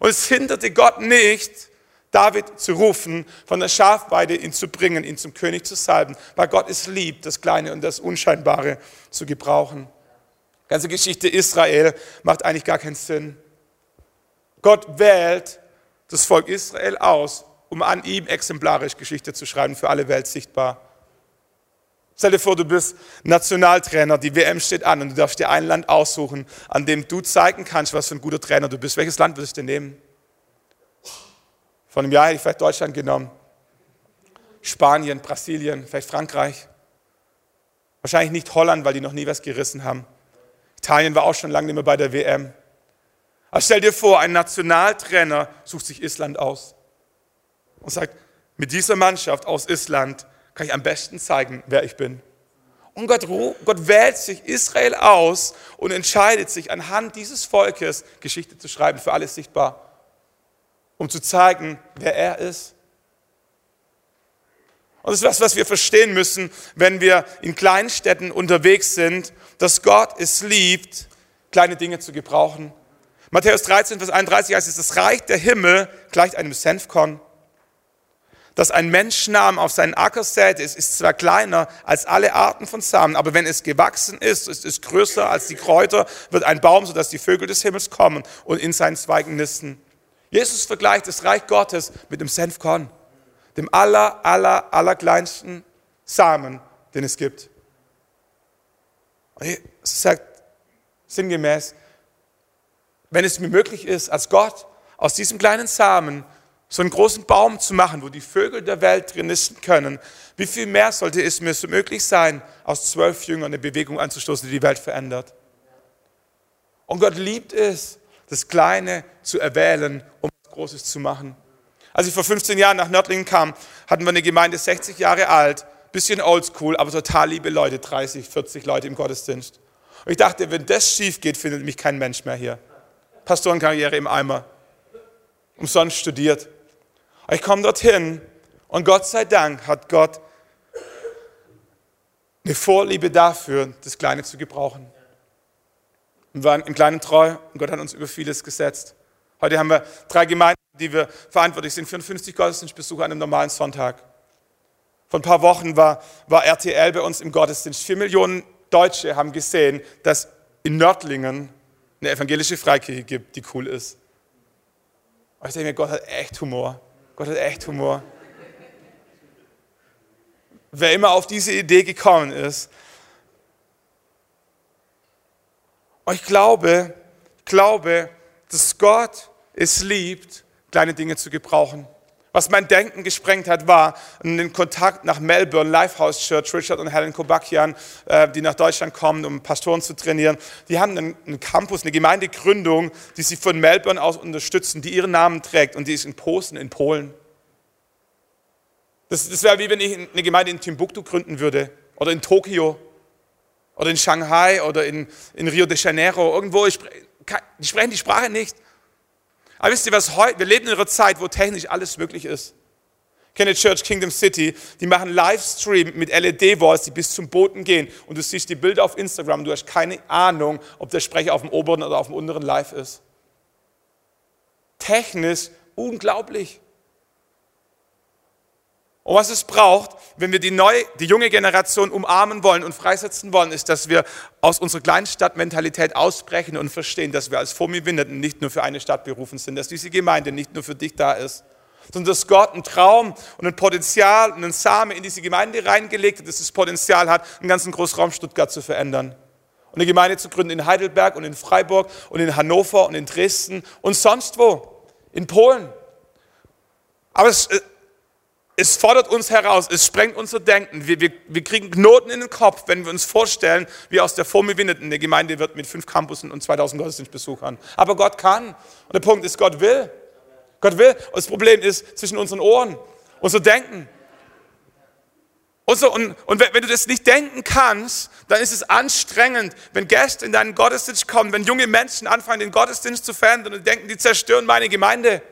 Und es hinderte Gott nicht, David zu rufen, von der Schafweide ihn zu bringen, ihn zum König zu salben, weil Gott es liebt, das Kleine und das Unscheinbare zu gebrauchen. Die ganze Geschichte Israel macht eigentlich gar keinen Sinn. Gott wählt das Volk Israel aus, um an ihm exemplarisch Geschichte zu schreiben, für alle Welt sichtbar. Stell dir vor, du bist Nationaltrainer, die WM steht an und du darfst dir ein Land aussuchen, an dem du zeigen kannst, was für ein guter Trainer du bist. Welches Land würdest du nehmen? Vor einem Jahr hätte ich vielleicht Deutschland genommen. Spanien, Brasilien, vielleicht Frankreich. Wahrscheinlich nicht Holland, weil die noch nie was gerissen haben. Italien war auch schon lange nicht mehr bei der WM. Aber stell dir vor, ein Nationaltrainer sucht sich Island aus und sagt, mit dieser Mannschaft aus Island kann ich am besten zeigen, wer ich bin. Und Gott, Gott wählt sich Israel aus und entscheidet sich anhand dieses Volkes Geschichte zu schreiben, für alles sichtbar, um zu zeigen, wer er ist. Und das ist was, was wir verstehen müssen, wenn wir in kleinen Städten unterwegs sind, dass Gott es liebt, kleine Dinge zu gebrauchen Matthäus 13, Vers 31 heißt es, das Reich der Himmel gleicht einem Senfkorn, das ein Mensch nahm auf seinen Acker säte. Es ist zwar kleiner als alle Arten von Samen, aber wenn es gewachsen ist, ist es größer als die Kräuter, wird ein Baum, sodass die Vögel des Himmels kommen und in seinen Zweigen nisten. Jesus vergleicht das Reich Gottes mit dem Senfkorn, dem aller, aller, aller kleinsten Samen, den es gibt. Es sagt sinngemäß, wenn es mir möglich ist, als Gott aus diesem kleinen Samen so einen großen Baum zu machen, wo die Vögel der Welt drin nisten können, wie viel mehr sollte es mir so möglich sein, aus zwölf Jüngern eine Bewegung anzustoßen, die die Welt verändert? Und Gott liebt es, das Kleine zu erwählen, um was Großes zu machen. Als ich vor 15 Jahren nach Nördlingen kam, hatten wir eine Gemeinde 60 Jahre alt, bisschen oldschool, aber total liebe Leute, 30, 40 Leute im Gottesdienst. Und ich dachte, wenn das schief geht, findet mich kein Mensch mehr hier. Pastorenkarriere im Eimer. Umsonst studiert. Ich komme dorthin und Gott sei Dank hat Gott eine Vorliebe dafür, das Kleine zu gebrauchen. Wir waren im Kleinen treu und Gott hat uns über vieles gesetzt. Heute haben wir drei Gemeinden, die wir verantwortlich sind für 50 Gottesdienstbesuche an einem normalen Sonntag. Vor ein paar Wochen war, war RTL bei uns im Gottesdienst. Vier Millionen Deutsche haben gesehen, dass in Nördlingen eine evangelische Freikirche gibt, die cool ist. Aber ich denke mir, Gott hat echt Humor. Gott hat echt Humor. Wer immer auf diese Idee gekommen ist. Und ich glaube, glaube, dass Gott es liebt, kleine Dinge zu gebrauchen. Was mein Denken gesprengt hat, war ein Kontakt nach Melbourne, Lifehouse Church, Richard und Helen Kobakian, äh, die nach Deutschland kommen, um Pastoren zu trainieren. Die haben einen Campus, eine Gemeindegründung, die sie von Melbourne aus unterstützen, die ihren Namen trägt und die ist in Posen, in Polen. Das, das wäre wie wenn ich eine Gemeinde in Timbuktu gründen würde oder in Tokio oder in Shanghai oder in, in Rio de Janeiro. Irgendwo, ich, die sprechen die Sprache nicht. Aber wisst ihr was, heute, wir leben in einer Zeit, wo technisch alles möglich ist. Kenne Church Kingdom City, die machen Livestream mit LED-Walls, die bis zum Boden gehen. Und du siehst die Bilder auf Instagram, du hast keine Ahnung, ob der Sprecher auf dem oberen oder auf dem unteren Live ist. Technisch unglaublich. Und was es braucht, wenn wir die, neue, die junge Generation umarmen wollen und freisetzen wollen, ist, dass wir aus unserer Kleinstadtmentalität ausbrechen und verstehen, dass wir als Vormiewenderten nicht nur für eine Stadt berufen sind, dass diese Gemeinde nicht nur für dich da ist, sondern dass Gott einen Traum und ein Potenzial und einen Samen in diese Gemeinde reingelegt hat, dass das Potenzial hat, einen ganzen Großraum Stuttgart zu verändern. Und eine Gemeinde zu gründen in Heidelberg und in Freiburg und in Hannover und in Dresden und sonst wo, in Polen. Aber es, äh, es fordert uns heraus, es sprengt unser Denken. Wir, wir, wir kriegen Knoten in den Kopf, wenn wir uns vorstellen, wie aus der Vormewindeten eine Gemeinde wird mit fünf Campussen und 2000 Gottesdienstbesuchern. Aber Gott kann. Und der Punkt ist, Gott will. Gott will. Und das Problem ist zwischen unseren Ohren, unser Denken. Und, so, und, und wenn du das nicht denken kannst, dann ist es anstrengend, wenn Gäste in deinen Gottesdienst kommen, wenn junge Menschen anfangen, den Gottesdienst zu verändern und denken, die zerstören meine Gemeinde.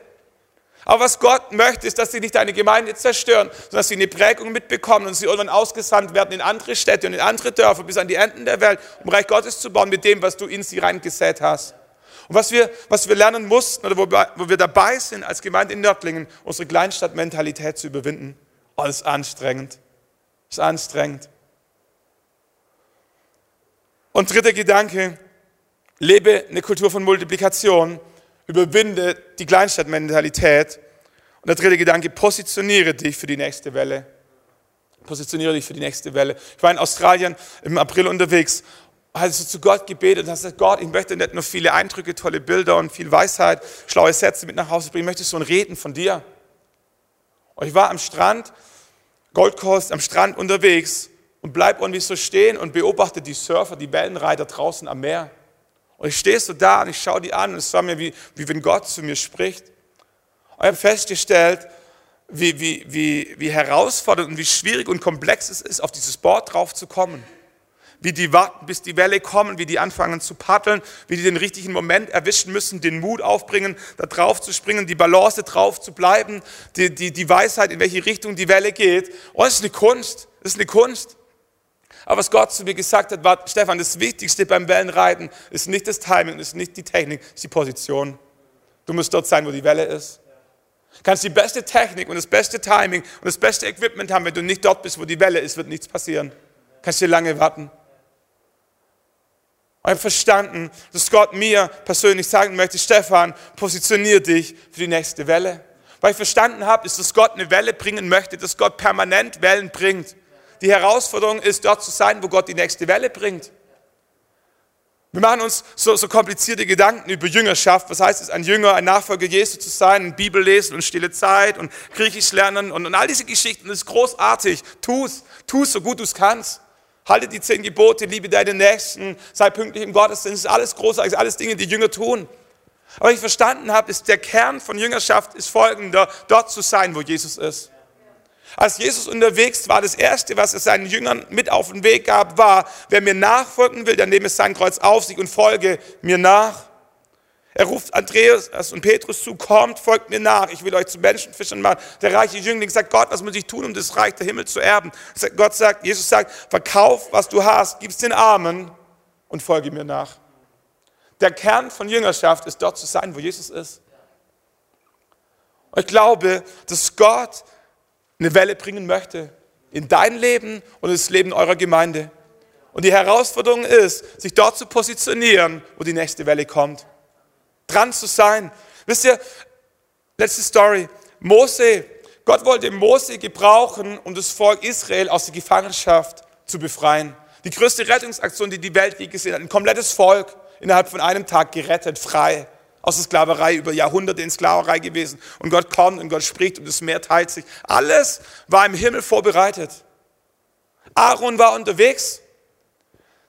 Aber was Gott möchte, ist, dass sie nicht deine Gemeinde zerstören, sondern dass sie eine Prägung mitbekommen und sie irgendwann ausgesandt werden in andere Städte und in andere Dörfer bis an die Enden der Welt, um Reich Gottes zu bauen mit dem, was du in sie reingesät hast. Und was wir, was wir lernen mussten oder wo wir, wo wir dabei sind als Gemeinde in Nördlingen, unsere Kleinstadtmentalität zu überwinden, oh, das ist anstrengend. Das ist anstrengend. Und dritter Gedanke, lebe eine Kultur von Multiplikation überwinde die Kleinstadtmentalität. Und der dritte Gedanke, positioniere dich für die nächste Welle. Positioniere dich für die nächste Welle. Ich war in Australien im April unterwegs, habe so zu Gott gebetet und habe gesagt, Gott, ich möchte nicht nur viele Eindrücke, tolle Bilder und viel Weisheit, schlaue Sätze mit nach Hause bringen, ich möchte so ein Reden von dir. Und ich war am Strand, Gold Coast, am Strand unterwegs und bleib irgendwie so stehen und beobachte die Surfer, die Wellenreiter draußen am Meer. Und ich stehe so da und ich schaue die an und es war mir wie, wie wenn Gott zu mir spricht. Und ich habe festgestellt, wie, wie, wie, wie herausfordernd und wie schwierig und komplex es ist, auf dieses Board drauf zu kommen. Wie die warten, bis die Welle kommen, wie die anfangen zu paddeln, wie die den richtigen Moment erwischen müssen, den Mut aufbringen, da drauf zu springen, die Balance drauf zu bleiben, die, die, die Weisheit, in welche Richtung die Welle geht. Oh, das ist eine Kunst. Das ist eine Kunst. Aber was Gott zu mir gesagt hat, war, Stefan, das Wichtigste beim Wellenreiten ist nicht das Timing, ist nicht die Technik, ist die Position. Du musst dort sein, wo die Welle ist. Du kannst die beste Technik und das beste Timing und das beste Equipment haben, wenn du nicht dort bist, wo die Welle ist, wird nichts passieren. Du kannst dir lange warten. Ich habe verstanden, dass Gott mir persönlich sagen möchte, Stefan, positionier dich für die nächste Welle. Weil ich verstanden habe, ist, dass Gott eine Welle bringen möchte, dass Gott permanent Wellen bringt. Die Herausforderung ist, dort zu sein, wo Gott die nächste Welle bringt. Wir machen uns so, so komplizierte Gedanken über Jüngerschaft. Was heißt es, ein Jünger, ein Nachfolger Jesu zu sein, Bibel lesen und stille Zeit und Griechisch lernen und, und all diese Geschichten. Das ist großartig. Tu's, tu's so gut du es kannst. Halte die zehn Gebote, liebe deine Nächsten, sei pünktlich im Gottesdienst. Das ist alles großartig, alles Dinge, die Jünger tun. Aber was ich verstanden habe, ist der Kern von Jüngerschaft ist folgender, dort zu sein, wo Jesus ist. Als Jesus unterwegs war, das Erste, was er seinen Jüngern mit auf den Weg gab, war, wer mir nachfolgen will, dann nehme sein Kreuz auf sich und folge mir nach. Er ruft Andreas und Petrus zu, kommt, folgt mir nach, ich will euch zu Menschenfischern machen. Der reiche Jüngling sagt, Gott, was muss ich tun, um das Reich der Himmel zu erben? Gott sagt, Jesus sagt, verkauf, was du hast, gib es den Armen und folge mir nach. Der Kern von Jüngerschaft ist dort zu sein, wo Jesus ist. Und ich glaube, dass Gott eine Welle bringen möchte in dein Leben und das Leben eurer Gemeinde. Und die Herausforderung ist, sich dort zu positionieren, wo die nächste Welle kommt. Dran zu sein. Wisst ihr, letzte Story. Mose, Gott wollte Mose gebrauchen, um das Volk Israel aus der Gefangenschaft zu befreien. Die größte Rettungsaktion, die die Welt je gesehen hat. Ein komplettes Volk innerhalb von einem Tag gerettet, frei aus der Sklaverei, über Jahrhunderte in Sklaverei gewesen. Und Gott kommt und Gott spricht und das Meer teilt sich. Alles war im Himmel vorbereitet. Aaron war unterwegs.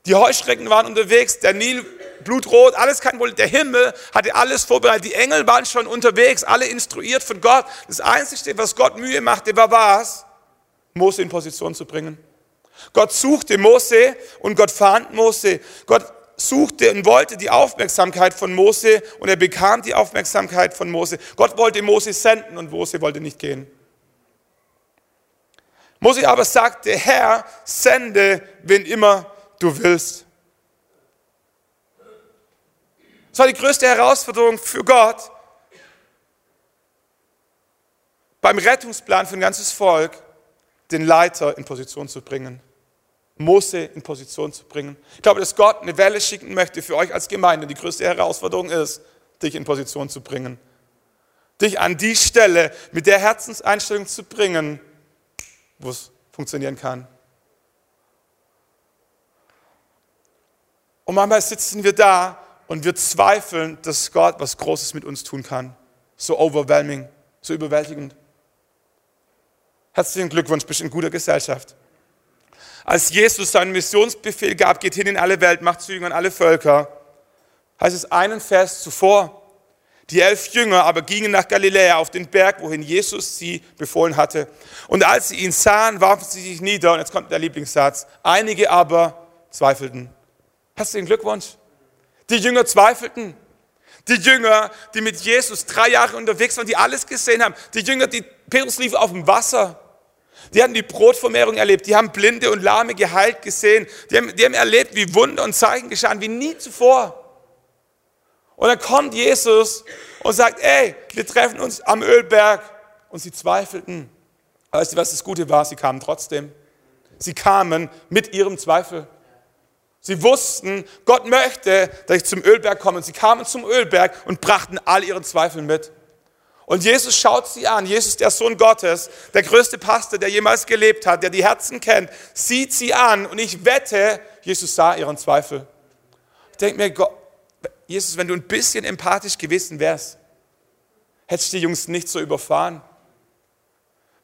Die Heuschrecken waren unterwegs. Der Nil blutrot, alles kein Problem. Der Himmel hatte alles vorbereitet. Die Engel waren schon unterwegs, alle instruiert von Gott. Das Einzige, was Gott Mühe machte, war was? Mose in Position zu bringen. Gott suchte Mose und Gott fand Mose. Gott suchte und wollte die Aufmerksamkeit von Mose und er bekam die Aufmerksamkeit von Mose. Gott wollte Mose senden und Mose wollte nicht gehen. Mose aber sagte, Herr, sende, wen immer du willst. Das war die größte Herausforderung für Gott beim Rettungsplan für ein ganzes Volk, den Leiter in Position zu bringen. Mose in Position zu bringen. Ich glaube, dass Gott eine Welle schicken möchte für euch als Gemeinde. Die größte Herausforderung ist, dich in Position zu bringen. Dich an die Stelle mit der Herzenseinstellung zu bringen, wo es funktionieren kann. Und manchmal sitzen wir da und wir zweifeln, dass Gott was Großes mit uns tun kann. So overwhelming, so überwältigend. Herzlichen Glückwunsch, bist in guter Gesellschaft. Als Jesus seinen Missionsbefehl gab, geht hin in alle Welt, macht zu Jüngern alle Völker, heißt es einen Vers zuvor, die elf Jünger aber gingen nach Galiläa auf den Berg, wohin Jesus sie befohlen hatte. Und als sie ihn sahen, warfen sie sich nieder. Und jetzt kommt der Lieblingssatz. Einige aber zweifelten. Herzlichen Glückwunsch. Die Jünger zweifelten. Die Jünger, die mit Jesus drei Jahre unterwegs waren, die alles gesehen haben. Die Jünger, die Petrus lief auf dem Wasser. Die hatten die Brotvermehrung erlebt, die haben Blinde und Lahme geheilt gesehen, die haben, die haben erlebt, wie Wunder und Zeichen geschahen, wie nie zuvor. Und dann kommt Jesus und sagt, ey, wir treffen uns am Ölberg. Und sie zweifelten. Weißt du, was das Gute war? Sie kamen trotzdem. Sie kamen mit ihrem Zweifel. Sie wussten, Gott möchte, dass ich zum Ölberg komme. sie kamen zum Ölberg und brachten all ihren Zweifel mit. Und Jesus schaut sie an. Jesus, der Sohn Gottes, der größte Pastor, der jemals gelebt hat, der die Herzen kennt, sieht sie an. Und ich wette, Jesus sah ihren Zweifel. Ich denke mir, Gott, Jesus, wenn du ein bisschen empathisch gewesen wärst, hättest du die Jungs nicht so überfahren.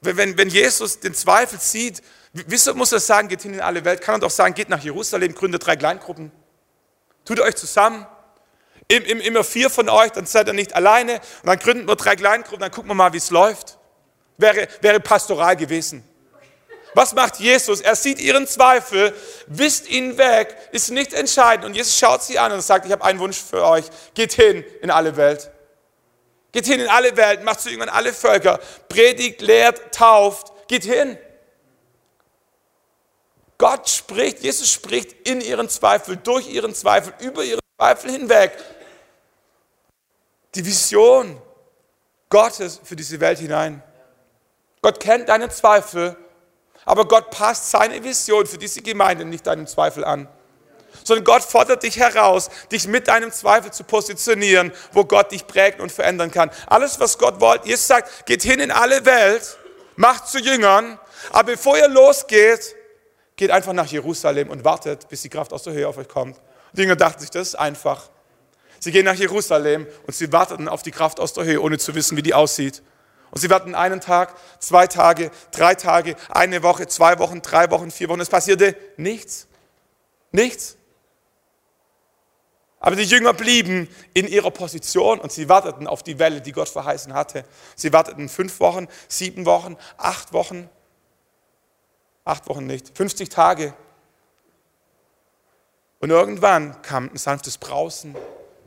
Wenn, wenn Jesus den Zweifel sieht, wieso muss er sagen, geht hin in alle Welt? Kann er doch sagen, geht nach Jerusalem, gründet drei Kleingruppen. Tut euch zusammen. Immer vier von euch, dann seid ihr nicht alleine. Und dann gründen wir drei Kleingruppen, dann gucken wir mal, wie es läuft. Wäre, wäre pastoral gewesen. Was macht Jesus? Er sieht ihren Zweifel, wisst ihn weg, ist nicht entscheidend. Und Jesus schaut sie an und sagt, ich habe einen Wunsch für euch. Geht hin in alle Welt. Geht hin in alle Welt, macht zu Jüngern alle Völker, predigt, lehrt, tauft. Geht hin. Gott spricht, Jesus spricht in ihren Zweifel, durch ihren Zweifel, über ihren Zweifel hinweg die Vision Gottes für diese Welt hinein. Gott kennt deine Zweifel, aber Gott passt seine Vision für diese Gemeinde nicht deinem Zweifel an. Sondern Gott fordert dich heraus, dich mit deinem Zweifel zu positionieren, wo Gott dich prägen und verändern kann. Alles, was Gott wollte, Jesus sagt, geht hin in alle Welt, macht zu Jüngern, aber bevor ihr losgeht, geht einfach nach Jerusalem und wartet, bis die Kraft aus der Höhe auf euch kommt. Die Jünger dachten sich, das ist einfach. Sie gehen nach Jerusalem und sie warteten auf die Kraft aus der Höhe, ohne zu wissen, wie die aussieht. Und sie warten einen Tag, zwei Tage, drei Tage, eine Woche, zwei Wochen, drei Wochen, vier Wochen. Es passierte nichts. Nichts. Aber die Jünger blieben in ihrer Position und sie warteten auf die Welle, die Gott verheißen hatte. Sie warteten fünf Wochen, sieben Wochen, acht Wochen. Acht Wochen nicht, 50 Tage. Und irgendwann kam ein sanftes Brausen.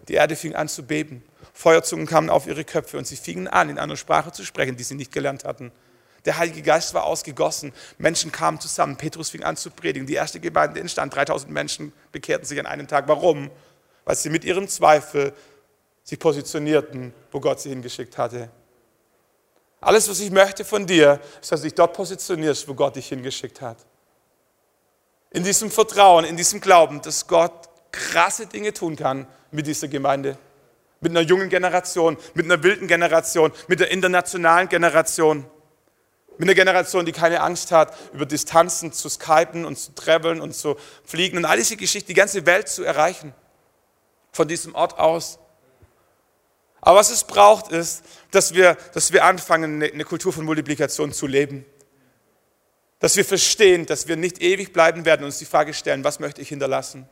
Die Erde fing an zu beben. Feuerzungen kamen auf ihre Köpfe und sie fingen an, in einer Sprache zu sprechen, die sie nicht gelernt hatten. Der Heilige Geist war ausgegossen. Menschen kamen zusammen. Petrus fing an zu predigen. Die erste Gemeinde entstand. 3000 Menschen bekehrten sich an einem Tag. Warum? Weil sie mit ihrem Zweifel sich positionierten, wo Gott sie hingeschickt hatte. Alles, was ich möchte von dir, ist, dass du dich dort positionierst, wo Gott dich hingeschickt hat. In diesem Vertrauen, in diesem Glauben, dass Gott krasse Dinge tun kann mit dieser Gemeinde. Mit einer jungen Generation, mit einer wilden Generation, mit der internationalen Generation. Mit einer Generation, die keine Angst hat, über Distanzen zu skypen und zu traveln und zu fliegen und all diese Geschichten, die ganze Welt zu erreichen. Von diesem Ort aus. Aber was es braucht, ist, dass wir, dass wir anfangen, eine Kultur von Multiplikation zu leben. Dass wir verstehen, dass wir nicht ewig bleiben werden und uns die Frage stellen, was möchte ich hinterlassen?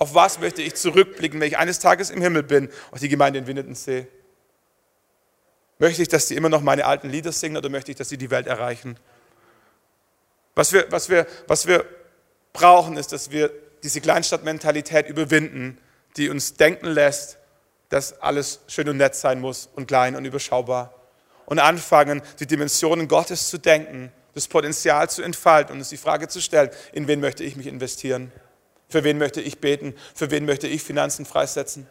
Auf was möchte ich zurückblicken, wenn ich eines Tages im Himmel bin und die Gemeinde in Winnenden sehe? Möchte ich, dass die immer noch meine alten Lieder singen oder möchte ich, dass sie die Welt erreichen? Was wir, was wir, was wir brauchen, ist, dass wir diese Kleinstadtmentalität überwinden, die uns denken lässt, dass alles schön und nett sein muss und klein und überschaubar. Und anfangen, die Dimensionen Gottes zu denken, das Potenzial zu entfalten und uns die Frage zu stellen, in wen möchte ich mich investieren? Für wen möchte ich beten? Für wen möchte ich Finanzen freisetzen?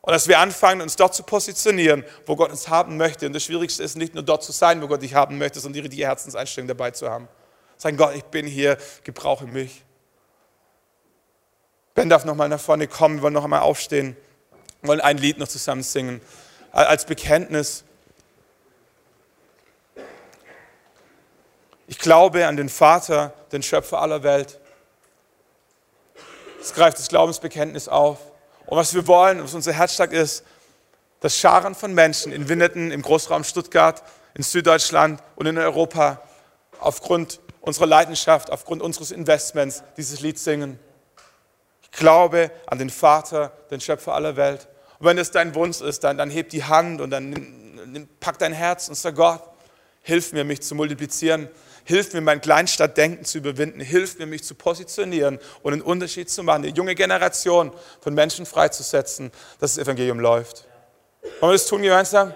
Und dass wir anfangen, uns dort zu positionieren, wo Gott uns haben möchte. Und das Schwierigste ist nicht nur dort zu sein, wo Gott dich haben möchte, sondern die richtige Herzenseinstellung dabei zu haben. Sagen, Gott, ich bin hier, gebrauche mich. Ben darf nochmal nach vorne kommen, wir wollen noch einmal aufstehen, wir wollen ein Lied noch zusammen singen. Als Bekenntnis. Ich glaube an den Vater, den Schöpfer aller Welt. Es greift das Glaubensbekenntnis auf. Und was wir wollen, was unser Herzschlag ist, dass Scharen von Menschen in Winneton, im Großraum Stuttgart, in Süddeutschland und in Europa aufgrund unserer Leidenschaft, aufgrund unseres Investments dieses Lied singen. Ich glaube an den Vater, den Schöpfer aller Welt. Und wenn das dein Wunsch ist, dann, dann heb die Hand und dann pack dein Herz und sag Gott, hilf mir, mich zu multiplizieren. Hilf mir, mein Kleinstadtdenken zu überwinden. Hilf mir, mich zu positionieren und einen Unterschied zu machen, die junge Generation von Menschen freizusetzen, dass das Evangelium läuft. Wollen wir das tun gemeinsam?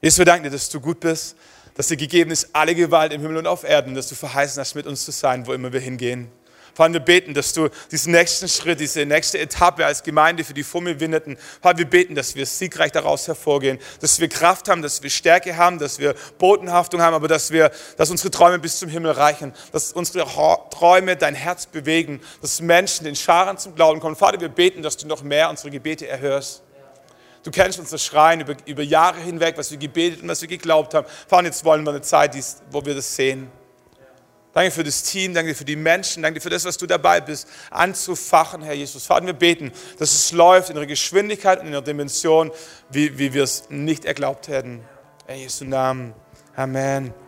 Jesus, wir danken dir, dass du gut bist, dass dir gegeben ist alle Gewalt im Himmel und auf Erden, dass du verheißen hast, mit uns zu sein, wo immer wir hingehen. Vater, wir beten, dass du diesen nächsten Schritt, diese nächste Etappe als Gemeinde für die Fummel-Winderten, Vater, wir beten, dass wir siegreich daraus hervorgehen, dass wir Kraft haben, dass wir Stärke haben, dass wir Botenhaftung haben, aber dass wir, dass unsere Träume bis zum Himmel reichen, dass unsere Träume dein Herz bewegen, dass Menschen den Scharen zum Glauben kommen. Vater, wir beten, dass du noch mehr unsere Gebete erhörst. Du kennst unser Schreien über, über Jahre hinweg, was wir gebetet und was wir geglaubt haben. Vater, jetzt wollen wir eine Zeit, wo wir das sehen. Danke für das Team, danke für die Menschen, danke für das, was du dabei bist, anzufachen, Herr Jesus. Vater, wir beten, dass es läuft in einer Geschwindigkeit und in einer Dimension, wie, wie wir es nicht erglaubt hätten. In Jesu Namen. Amen.